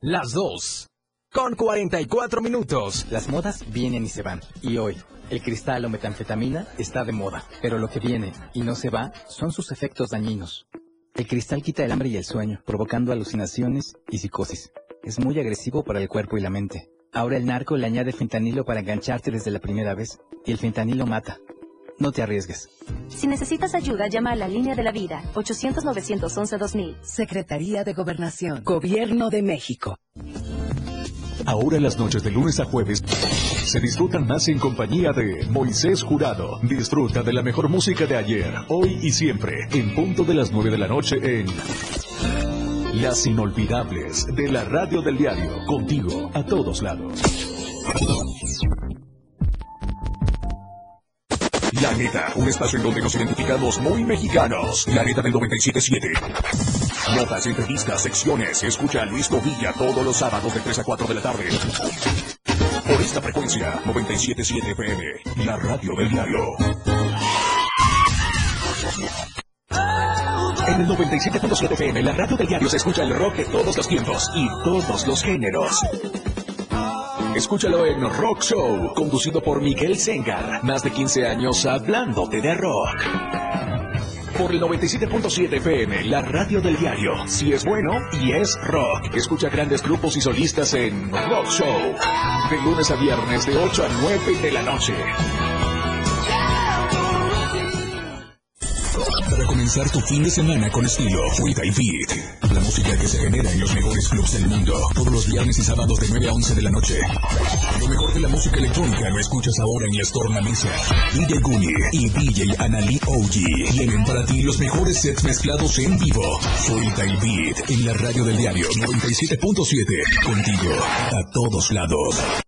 S12: Las dos. Con 44 minutos. Las modas vienen y se van. Y hoy, el cristal o metanfetamina está de moda. Pero lo que viene y no se va son sus efectos dañinos. El cristal quita el hambre y el sueño, provocando alucinaciones y psicosis. Es muy agresivo para el cuerpo y la mente. Ahora el narco le añade fentanilo para engancharte desde la primera vez. Y el fentanilo mata. No te arriesgues.
S5: Si necesitas ayuda, llama a la línea de la vida, 800-911-2000.
S13: Secretaría de Gobernación, Gobierno de México.
S1: Ahora las noches de lunes a jueves se disfrutan más en compañía de Moisés Jurado. Disfruta de la mejor música de ayer, hoy y siempre, en punto de las 9 de la noche en Las Inolvidables de la Radio del Diario. Contigo a todos lados. La Neta, un espacio en donde nos identificamos muy mexicanos. La Neta del 977. Notas, entrevistas, secciones. Escucha a Luis Tovilla todos los sábados de 3 a 4 de la tarde. Por esta frecuencia, 977 FM, la radio del diario. En el 97.7 FM, la radio del diario se escucha el rock de todos los tiempos y todos los géneros. Escúchalo en Rock Show, conducido por Miguel Sengar. Más de 15 años hablándote de rock. Por el 97.7 FM, la radio del diario. Si es bueno y es rock. Escucha grandes grupos y solistas en Rock Show. De lunes a viernes de 8 a 9 de la noche. Comenzar tu fin de semana con estilo, Frita y Beat. La música que se genera en los mejores clubs del mundo. Todos los viernes y sábados de 9 a 11 de la noche. Lo mejor de la música electrónica lo escuchas ahora en las tornamesas. DJ Guni y DJ Anali OG tienen para ti los mejores sets mezclados en vivo. Frita y Beat en la radio del diario 97.7. Contigo a todos lados.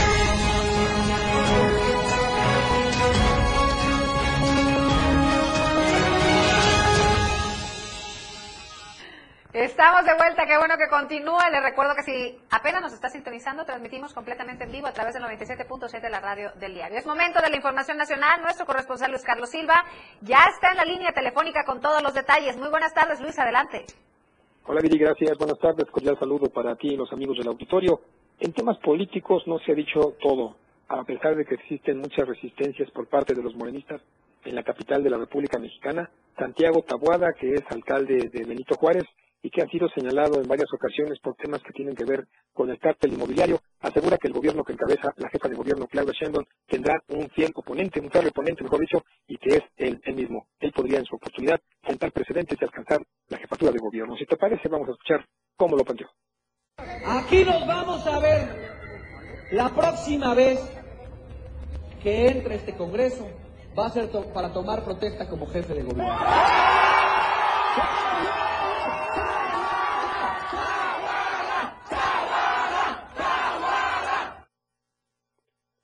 S2: Estamos de vuelta, qué bueno que continúa. Les recuerdo que si apenas nos está sintonizando, transmitimos completamente en vivo a través del 97.7 de la radio del diario. Es momento de la información nacional. Nuestro corresponsal Luis Carlos Silva ya está en la línea telefónica con todos los detalles. Muy buenas tardes, Luis, adelante.
S14: Hola Viri, gracias. Buenas tardes. Cordial saludo para ti y los amigos del auditorio. En temas políticos no se ha dicho todo, a pesar de que existen muchas resistencias por parte de los morenistas en la capital de la República Mexicana. Santiago Tabuada, que es alcalde de Benito Juárez y que ha sido señalado en varias ocasiones por temas que tienen que ver con el cártel inmobiliario, asegura que el gobierno que encabeza la jefa de gobierno, Claudia Sheinbaum, tendrá un fiel oponente, un fiel oponente, mejor dicho, y que es él, él mismo. Él podría en su oportunidad sentar precedentes y alcanzar la jefatura de gobierno. Si te parece, vamos a escuchar cómo lo planteó.
S15: Aquí nos vamos a ver la próxima vez que entre este Congreso. Va a ser para tomar protesta como jefe de gobierno.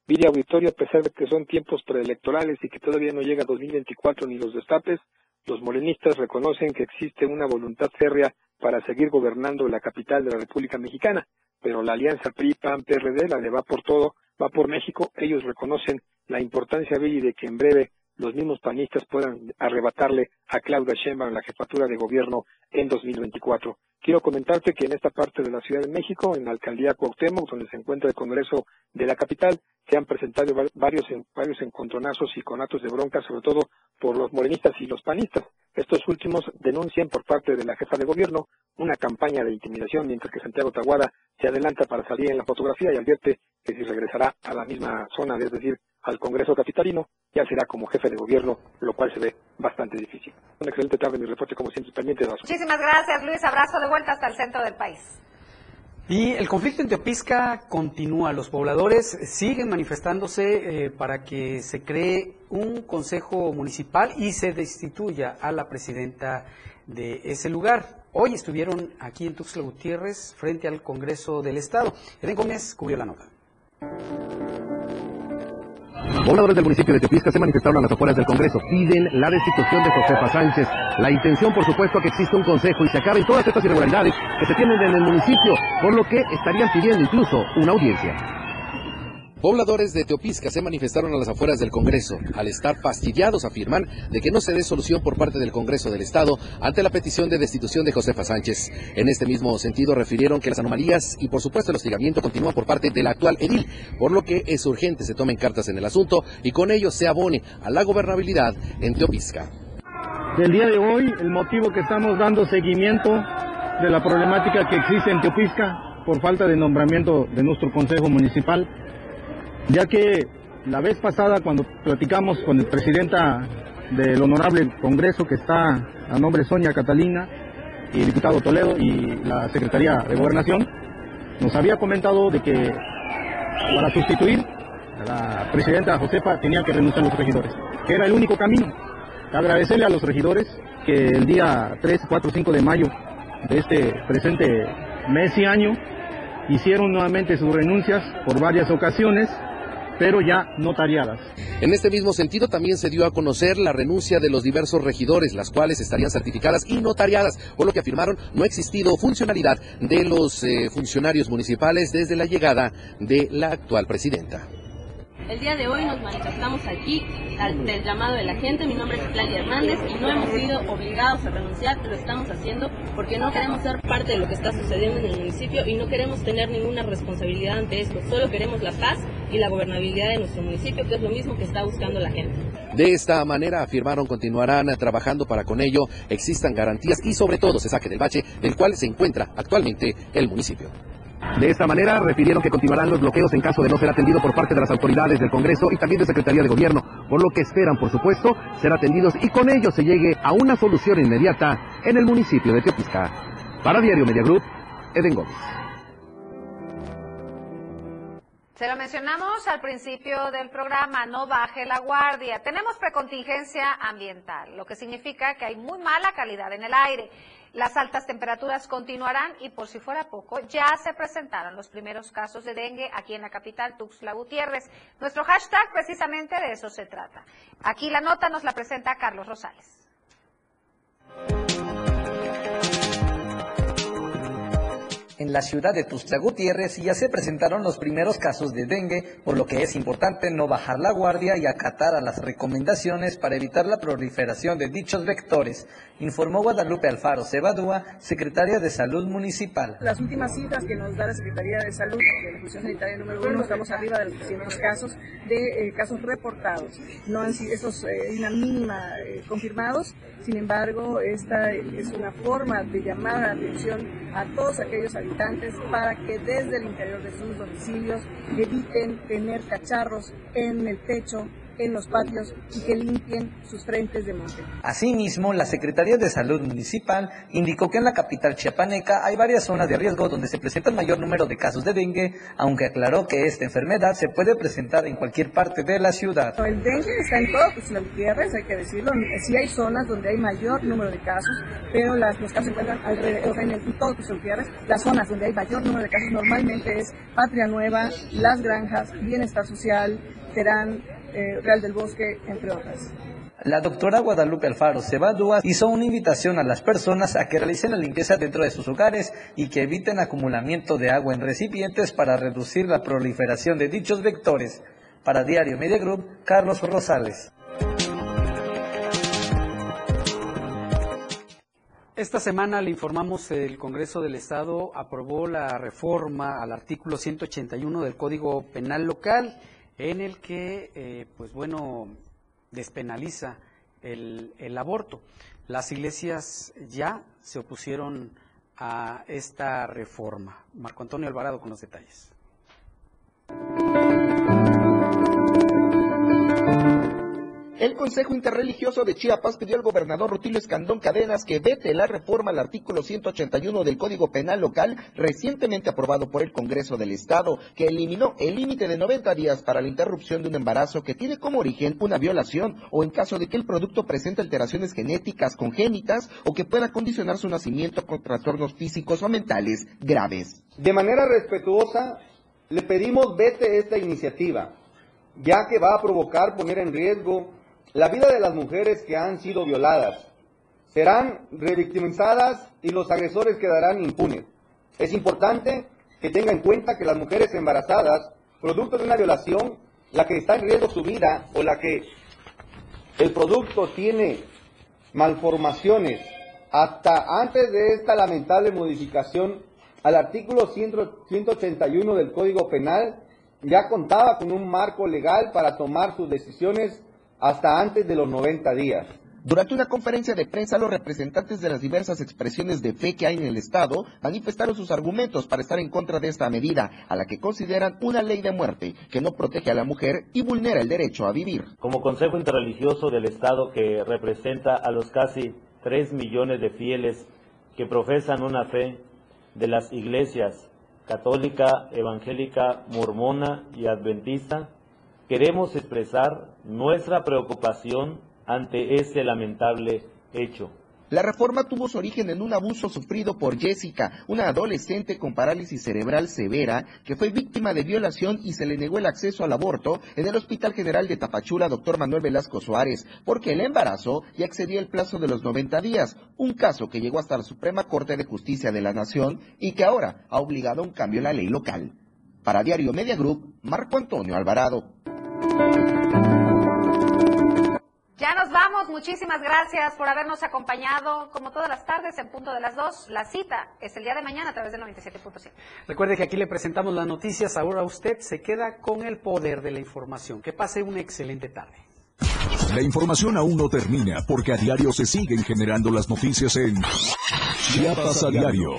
S14: Viri Auditorio, a pesar de que son tiempos preelectorales y que todavía no llega 2024 ni los destapes, los morenistas reconocen que existe una voluntad férrea para seguir gobernando la capital de la República Mexicana, pero la alianza PRI-PAN-PRD, la de va por todo, va por México, ellos reconocen la importancia, Viri, de que en breve los mismos panistas puedan arrebatarle a Claudia Sheinbaum la jefatura de gobierno en 2024. Quiero comentarte que en esta parte de la Ciudad de México, en la alcaldía Cuauhtémoc, donde se encuentra el Congreso de la capital, se han presentado va- varios, varios encontronazos y conatos de bronca, sobre todo por los morenistas y los panistas. Estos últimos denuncian por parte de la jefa de gobierno una campaña de intimidación, mientras que Santiago Taguada se adelanta para salir en la fotografía y advierte que si regresará a la misma zona, es decir, al Congreso capitalino, ya será como jefe de gobierno, lo cual se ve bastante difícil. Una excelente tarde, mi reporte como siempre pendiente de
S2: Muchísimas gracias, Luis. Abrazo de vuelta hasta el centro del país.
S3: Y el conflicto en Teopisca continúa. Los pobladores siguen manifestándose eh, para que se cree un consejo municipal y se destituya a la presidenta de ese lugar. Hoy estuvieron aquí en Tuxtla Gutiérrez frente al Congreso del Estado. Eden Gómez cubrió la nota.
S16: Pobladores del municipio de Teopisca se manifestaron a las afueras del Congreso. Piden la destitución de Josefa Sánchez. La intención, por supuesto, que exista un consejo y se acaben todas estas irregularidades que se tienen en el municipio, por lo que estarían pidiendo incluso una audiencia.
S17: Pobladores de Teopisca se manifestaron a las afueras del Congreso. Al estar fastidiados afirman de que no se dé solución por parte del Congreso del Estado ante la petición de destitución de Josefa Sánchez. En este mismo sentido refirieron que las anomalías y por supuesto el hostigamiento continúan por parte del actual edil, por lo que es urgente se tomen cartas en el asunto y con ello se abone a la gobernabilidad en Teopisca.
S18: Del día de hoy, el motivo que estamos dando seguimiento de la problemática que existe en Teopisca por falta de nombramiento de nuestro Consejo Municipal ya que la vez pasada cuando platicamos con el presidenta del honorable Congreso que está a nombre de Sonia Catalina y el diputado Toledo y la Secretaría de Gobernación, nos había comentado de que para sustituir a la presidenta Josefa tenía que renunciar los regidores, que era el único camino. Agradecerle a los regidores que el día 3, 4, 5 de mayo de este presente mes y año hicieron nuevamente sus renuncias por varias ocasiones pero ya notariadas.
S17: En este mismo sentido también se dio a conocer la renuncia de los diversos regidores, las cuales estarían certificadas y notariadas, por lo que afirmaron no ha existido funcionalidad de los eh, funcionarios municipales desde la llegada de la actual presidenta.
S19: El día de hoy nos manifestamos aquí al, del llamado de la gente. Mi nombre es Claudia Hernández y no hemos sido obligados a renunciar, lo estamos haciendo porque no queremos ser parte de lo que está sucediendo en el municipio y no queremos tener ninguna responsabilidad ante esto. Solo queremos la paz y la gobernabilidad de nuestro municipio, que es lo mismo que está buscando la gente.
S17: De esta manera, afirmaron, continuarán trabajando para con ello existan garantías y sobre todo se saque del bache del cual se encuentra actualmente el municipio.
S16: De esta manera, refirieron que continuarán los bloqueos en caso de no ser atendido por parte de las autoridades del Congreso y también de Secretaría de Gobierno, por lo que esperan, por supuesto, ser atendidos y con ello se llegue a una solución inmediata en el municipio de Teopisca. Para Diario Media Group, Eden Gómez.
S2: Se lo mencionamos al principio del programa, no baje la guardia. Tenemos precontingencia ambiental, lo que significa que hay muy mala calidad en el aire. Las altas temperaturas continuarán y por si fuera poco, ya se presentaron los primeros casos de dengue aquí en la capital, Tuxtla Gutiérrez. Nuestro hashtag precisamente de eso se trata. Aquí la nota nos la presenta Carlos Rosales.
S10: En la ciudad de Tuxtla Gutiérrez ya se presentaron los primeros casos de dengue, por lo que es importante no bajar la guardia y acatar a las recomendaciones para evitar la proliferación de dichos vectores, informó Guadalupe Alfaro Cebadúa, secretaria de Salud Municipal.
S20: Las últimas cifras que nos da la Secretaría de Salud de la Función Sanitaria número uno, estamos arriba de los 300 casos de eh, casos reportados. No han sido esos eh, una mínima eh, confirmados, sin embargo, esta es una forma de llamar la atención a todos aquellos para que desde el interior de sus domicilios eviten tener cacharros en el techo en los patios y que limpien sus frentes de monte.
S10: Asimismo, la Secretaría de Salud Municipal indicó que en la capital chiapaneca hay varias zonas de riesgo donde se presenta el mayor número de casos de dengue, aunque aclaró que esta enfermedad se puede presentar en cualquier parte de la ciudad.
S20: El dengue está en todo pues, las tierras, hay que decirlo. Sí hay zonas donde hay mayor número de casos, pero las, los casos se encuentran alrededor, en, el, en todo Gutiérrez. Las zonas donde hay mayor número de casos normalmente es Patria Nueva, Las Granjas, Bienestar Social, Terán, eh, Real del Bosque, entre otras.
S10: La doctora Guadalupe Alfaro Cebadúa hizo una invitación a las personas a que realicen la limpieza dentro de sus hogares y que eviten acumulamiento de agua en recipientes para reducir la proliferación de dichos vectores. Para Diario Media Group, Carlos Rosales.
S3: Esta semana le informamos el Congreso del Estado aprobó la reforma al artículo 181 del Código Penal Local en el que, eh, pues bueno, despenaliza el, el aborto. Las iglesias ya se opusieron a esta reforma. Marco Antonio Alvarado con los detalles.
S21: El Consejo Interreligioso de Chiapas pidió al gobernador Rutilio Escandón Cadenas que vete la reforma al artículo 181 del Código Penal local recientemente aprobado por el Congreso del Estado, que eliminó el límite de 90 días para la interrupción de un embarazo que tiene como origen una violación o en caso de que el producto presente alteraciones genéticas congénitas o que pueda condicionar su nacimiento con trastornos físicos o mentales graves.
S22: De manera respetuosa, le pedimos vete esta iniciativa, ya que va a provocar poner en riesgo la vida de las mujeres que han sido violadas. Serán revictimizadas y los agresores quedarán impunes. Es importante que tenga en cuenta que las mujeres embarazadas, producto de una violación, la que está en riesgo su vida o la que el producto tiene malformaciones, hasta antes de esta lamentable modificación al artículo 181 del Código Penal, ya contaba con un marco legal para tomar sus decisiones hasta antes de los 90 días.
S21: Durante una conferencia de prensa, los representantes de las diversas expresiones de fe que hay en el Estado manifestaron sus argumentos para estar en contra de esta medida, a la que consideran una ley de muerte que no protege a la mujer y vulnera el derecho a vivir.
S23: Como Consejo Interreligioso del Estado que representa a los casi 3 millones de fieles que profesan una fe de las iglesias católica, evangélica, mormona y adventista, queremos expresar nuestra preocupación ante este lamentable hecho.
S21: La reforma tuvo su origen en un abuso sufrido por Jessica, una adolescente con parálisis cerebral severa que fue víctima de violación y se le negó el acceso al aborto en el Hospital General de Tapachula, doctor Manuel Velasco Suárez, porque el embarazo ya excedía el plazo de los 90 días, un caso que llegó hasta la Suprema Corte de Justicia de la Nación y que ahora ha obligado a un cambio en la ley local. Para Diario Media Group, Marco Antonio Alvarado.
S2: Ya nos vamos, muchísimas gracias por habernos acompañado como todas las tardes en punto de las dos. La cita es el día de mañana a través del 97.7.
S3: Recuerde que aquí le presentamos las noticias, ahora usted se queda con el poder de la información. Que pase una excelente tarde.
S1: La información aún no termina porque a diario se siguen generando las noticias en Chiapas a diario.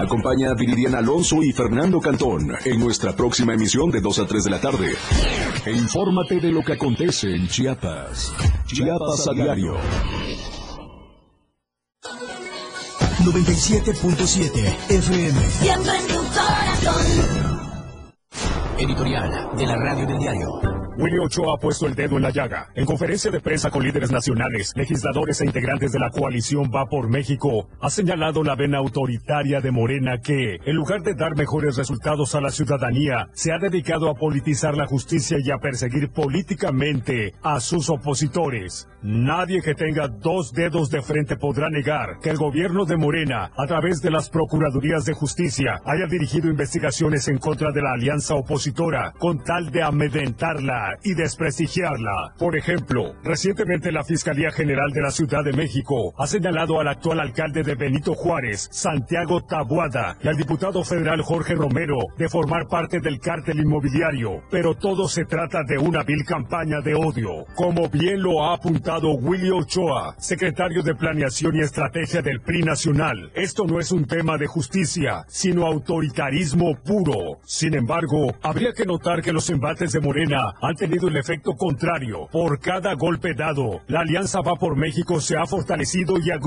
S1: Acompaña a Viridiana Alonso y Fernando Cantón en nuestra próxima emisión de 2 a 3 de la tarde. E infórmate de lo que acontece en Chiapas. Chiapas a diario. 97.7 FM.
S24: Siempre en tu corazón.
S1: Editorial de la Radio del Diario.
S25: Willy Ochoa ha puesto el dedo en la llaga. En conferencia de prensa con líderes nacionales, legisladores e integrantes de la coalición Va por México, ha señalado la vena autoritaria de Morena que, en lugar de dar mejores resultados a la ciudadanía, se ha dedicado a politizar la justicia y a perseguir políticamente a sus opositores. Nadie que tenga dos dedos de frente podrá negar que el gobierno de Morena, a través de las Procuradurías de Justicia, haya dirigido investigaciones en contra de la alianza opositora con tal de amedrentarla y desprestigiarla. Por ejemplo, recientemente la Fiscalía General de la Ciudad de México ha señalado al actual alcalde de Benito Juárez, Santiago Tabuada, y al diputado federal Jorge Romero de formar parte del cártel inmobiliario. Pero todo se trata de una vil campaña de odio, como bien lo ha apuntado Willy Ochoa, secretario de Planeación y Estrategia del PRI Nacional. Esto no es un tema de justicia, sino autoritarismo puro. Sin embargo, habría que notar que los embates de Morena han tenido el efecto contrario. Por cada golpe dado, la Alianza Va por México se ha fortalecido y agrupado